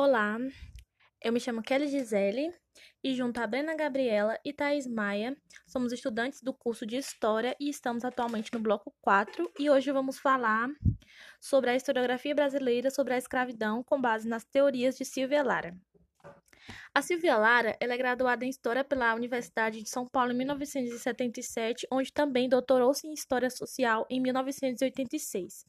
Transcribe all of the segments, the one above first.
Olá, eu me chamo Kelly Gisele e junto a Brena Gabriela e Thaís Maia, somos estudantes do curso de História e estamos atualmente no bloco 4 e hoje vamos falar sobre a historiografia brasileira sobre a escravidão com base nas teorias de Silvia Lara. A Silvia Lara ela é graduada em História pela Universidade de São Paulo em 1977, onde também doutorou-se em História Social em 1986.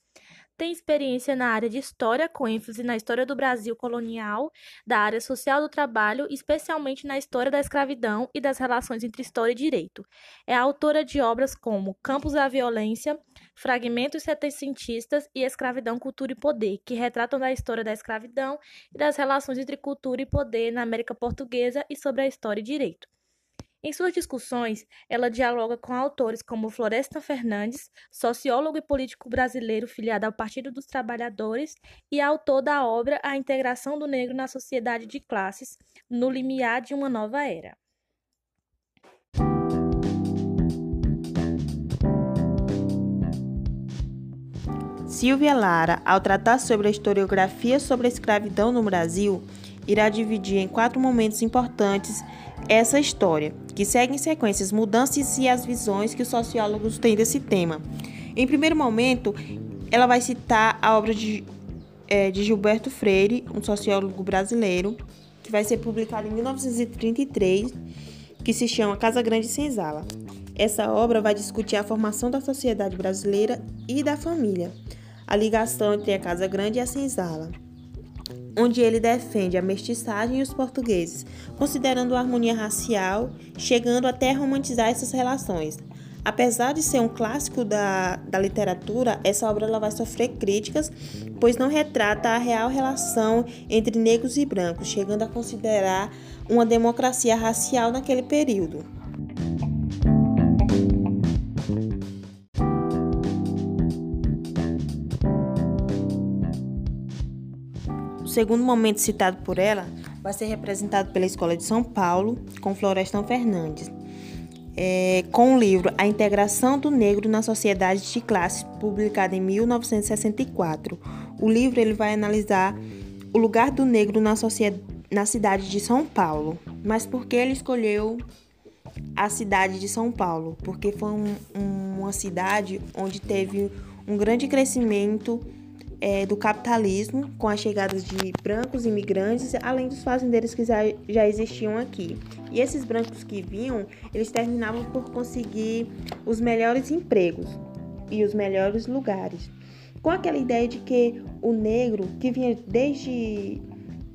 Tem experiência na área de História, com ênfase na história do Brasil colonial, da área social do trabalho, especialmente na história da escravidão e das relações entre história e direito. É autora de obras como Campos da Violência, Fragmentos Setecentistas e Escravidão, Cultura e Poder, que retratam da história da escravidão e das relações entre cultura e poder na América Portuguesa e sobre a história e direito. Em suas discussões, ela dialoga com autores como Floresta Fernandes, sociólogo e político brasileiro filiado ao Partido dos Trabalhadores e autor da obra A Integração do Negro na Sociedade de Classes, no limiar de uma nova era. Silvia Lara, ao tratar sobre a historiografia sobre a escravidão no Brasil, irá dividir em quatro momentos importantes essa história, que segue em sequência as mudanças e as visões que os sociólogos têm desse tema. Em primeiro momento, ela vai citar a obra de, é, de Gilberto Freire, um sociólogo brasileiro, que vai ser publicada em 1933, que se chama Casa Grande Senzala. Essa obra vai discutir a formação da sociedade brasileira e da família, a ligação entre a Casa Grande e a Senzala onde ele defende a mestiçagem e os portugueses, considerando a harmonia racial, chegando até a romantizar essas relações. Apesar de ser um clássico da, da literatura, essa obra ela vai sofrer críticas, pois não retrata a real relação entre negros e brancos, chegando a considerar uma democracia racial naquele período. Segundo momento citado por ela vai ser representado pela Escola de São Paulo, com Florestan Fernandes, é, com o livro A Integração do Negro na Sociedade de Classes, publicado em 1964. O livro ele vai analisar o lugar do negro na, na cidade de São Paulo. Mas por que ele escolheu a cidade de São Paulo? Porque foi um, uma cidade onde teve um grande crescimento é, do capitalismo, com a chegada de brancos imigrantes, além dos fazendeiros que já, já existiam aqui. E esses brancos que vinham, eles terminavam por conseguir os melhores empregos e os melhores lugares. Com aquela ideia de que o negro, que vinha desde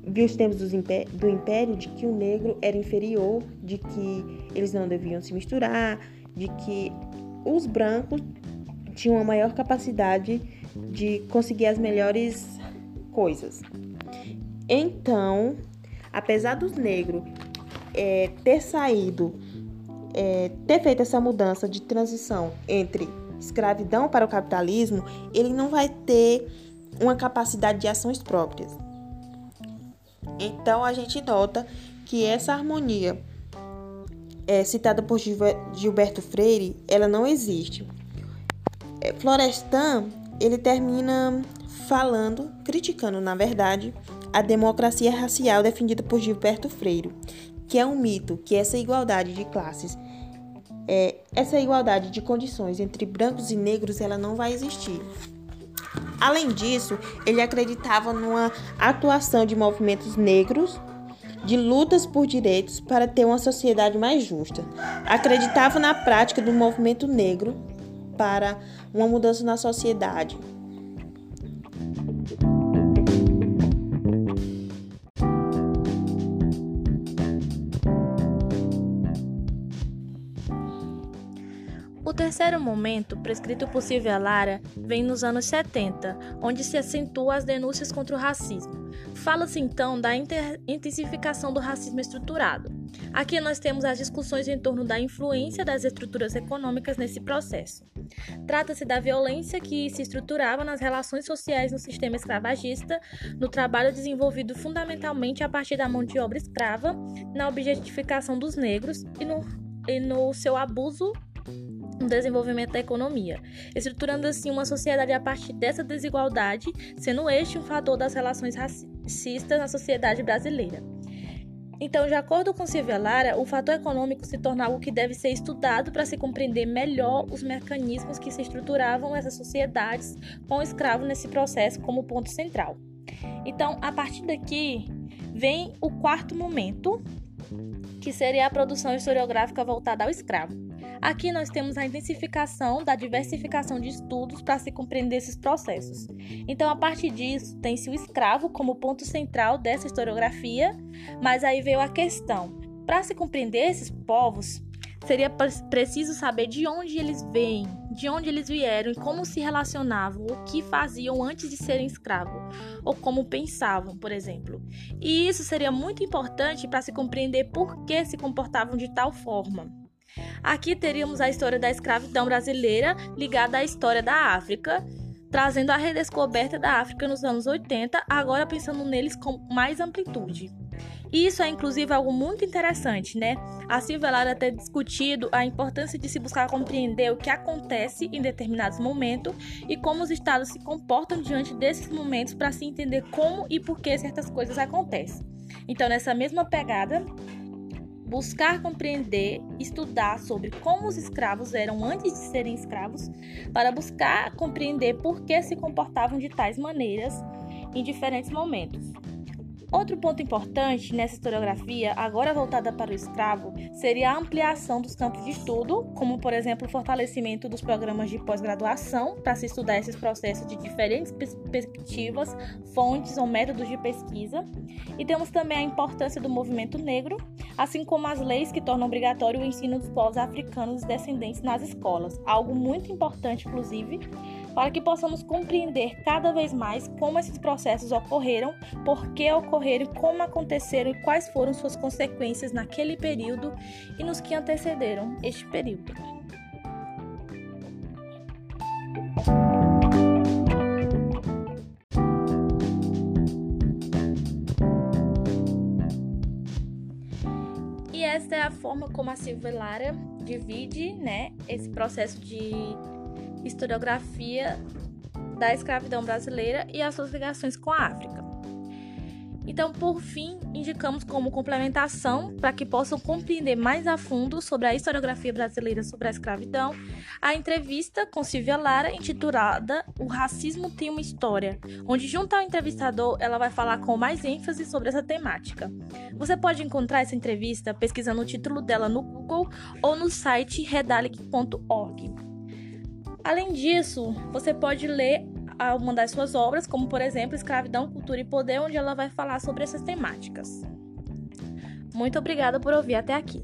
os tempos do império, de que o negro era inferior, de que eles não deviam se misturar, de que os brancos tinham uma maior capacidade de conseguir as melhores coisas. Então, apesar dos negros é, ter saído, é, ter feito essa mudança de transição entre escravidão para o capitalismo, ele não vai ter uma capacidade de ações próprias. Então a gente nota que essa harmonia é, citada por Gilberto Freire, ela não existe. É, Florestan ele termina falando, criticando, na verdade, a democracia racial defendida por Gilberto Freire, que é um mito, que essa igualdade de classes, é, essa igualdade de condições entre brancos e negros, ela não vai existir. Além disso, ele acreditava numa atuação de movimentos negros, de lutas por direitos para ter uma sociedade mais justa. Acreditava na prática do movimento negro para uma mudança na sociedade. O terceiro momento, prescrito por Silvia Lara, vem nos anos 70, onde se acentua as denúncias contra o racismo. Fala-se então da intensificação do racismo estruturado. Aqui nós temos as discussões em torno da influência das estruturas econômicas nesse processo. Trata-se da violência que se estruturava nas relações sociais no sistema escravagista, no trabalho desenvolvido fundamentalmente a partir da mão de obra escrava, na objetificação dos negros e no, e no seu abuso no desenvolvimento da economia, estruturando assim uma sociedade a partir dessa desigualdade, sendo este um fator das relações racistas na sociedade brasileira. Então, de acordo com Silvia Lara, o fator econômico se torna algo que deve ser estudado para se compreender melhor os mecanismos que se estruturavam essas sociedades com o escravo nesse processo como ponto central. Então, a partir daqui vem o quarto momento, que seria a produção historiográfica voltada ao escravo. Aqui nós temos a intensificação da diversificação de estudos para se compreender esses processos. Então, a partir disso, tem-se o escravo como ponto central dessa historiografia, mas aí veio a questão: para se compreender esses povos, seria preciso saber de onde eles vêm, de onde eles vieram e como se relacionavam, o que faziam antes de serem escravos, ou como pensavam, por exemplo. E isso seria muito importante para se compreender por que se comportavam de tal forma. Aqui teríamos a história da escravidão brasileira ligada à história da África, trazendo a redescoberta da África nos anos 80, agora pensando neles com mais amplitude. Isso é inclusive algo muito interessante, né? A Silvia Lara ter discutido a importância de se buscar compreender o que acontece em determinados momentos e como os estados se comportam diante desses momentos para se entender como e por que certas coisas acontecem. Então, nessa mesma pegada, buscar compreender, estudar sobre como os escravos eram antes de serem escravos, para buscar compreender por que se comportavam de tais maneiras em diferentes momentos. Outro ponto importante nessa historiografia, agora voltada para o escravo, seria a ampliação dos campos de estudo, como por exemplo o fortalecimento dos programas de pós-graduação para se estudar esses processos de diferentes perspectivas, fontes ou métodos de pesquisa. E temos também a importância do movimento negro, assim como as leis que tornam obrigatório o ensino dos povos africanos descendentes nas escolas, algo muito importante, inclusive, para que possamos compreender cada vez mais como esses processos ocorreram, por que ocorreram, como aconteceram e quais foram suas consequências naquele período e nos que antecederam este período. E esta é a forma como a Silvia Lara divide né, esse processo de historiografia da escravidão brasileira e as suas ligações com a África. Então, por fim, indicamos como complementação para que possam compreender mais a fundo sobre a historiografia brasileira sobre a escravidão, a entrevista com Silvia Lara intitulada O Racismo tem uma História, onde junto ao entrevistador ela vai falar com mais ênfase sobre essa temática. Você pode encontrar essa entrevista pesquisando o título dela no Google ou no site redalic.org. Além disso, você pode ler uma das suas obras, como por exemplo Escravidão, Cultura e Poder, onde ela vai falar sobre essas temáticas. Muito obrigada por ouvir até aqui.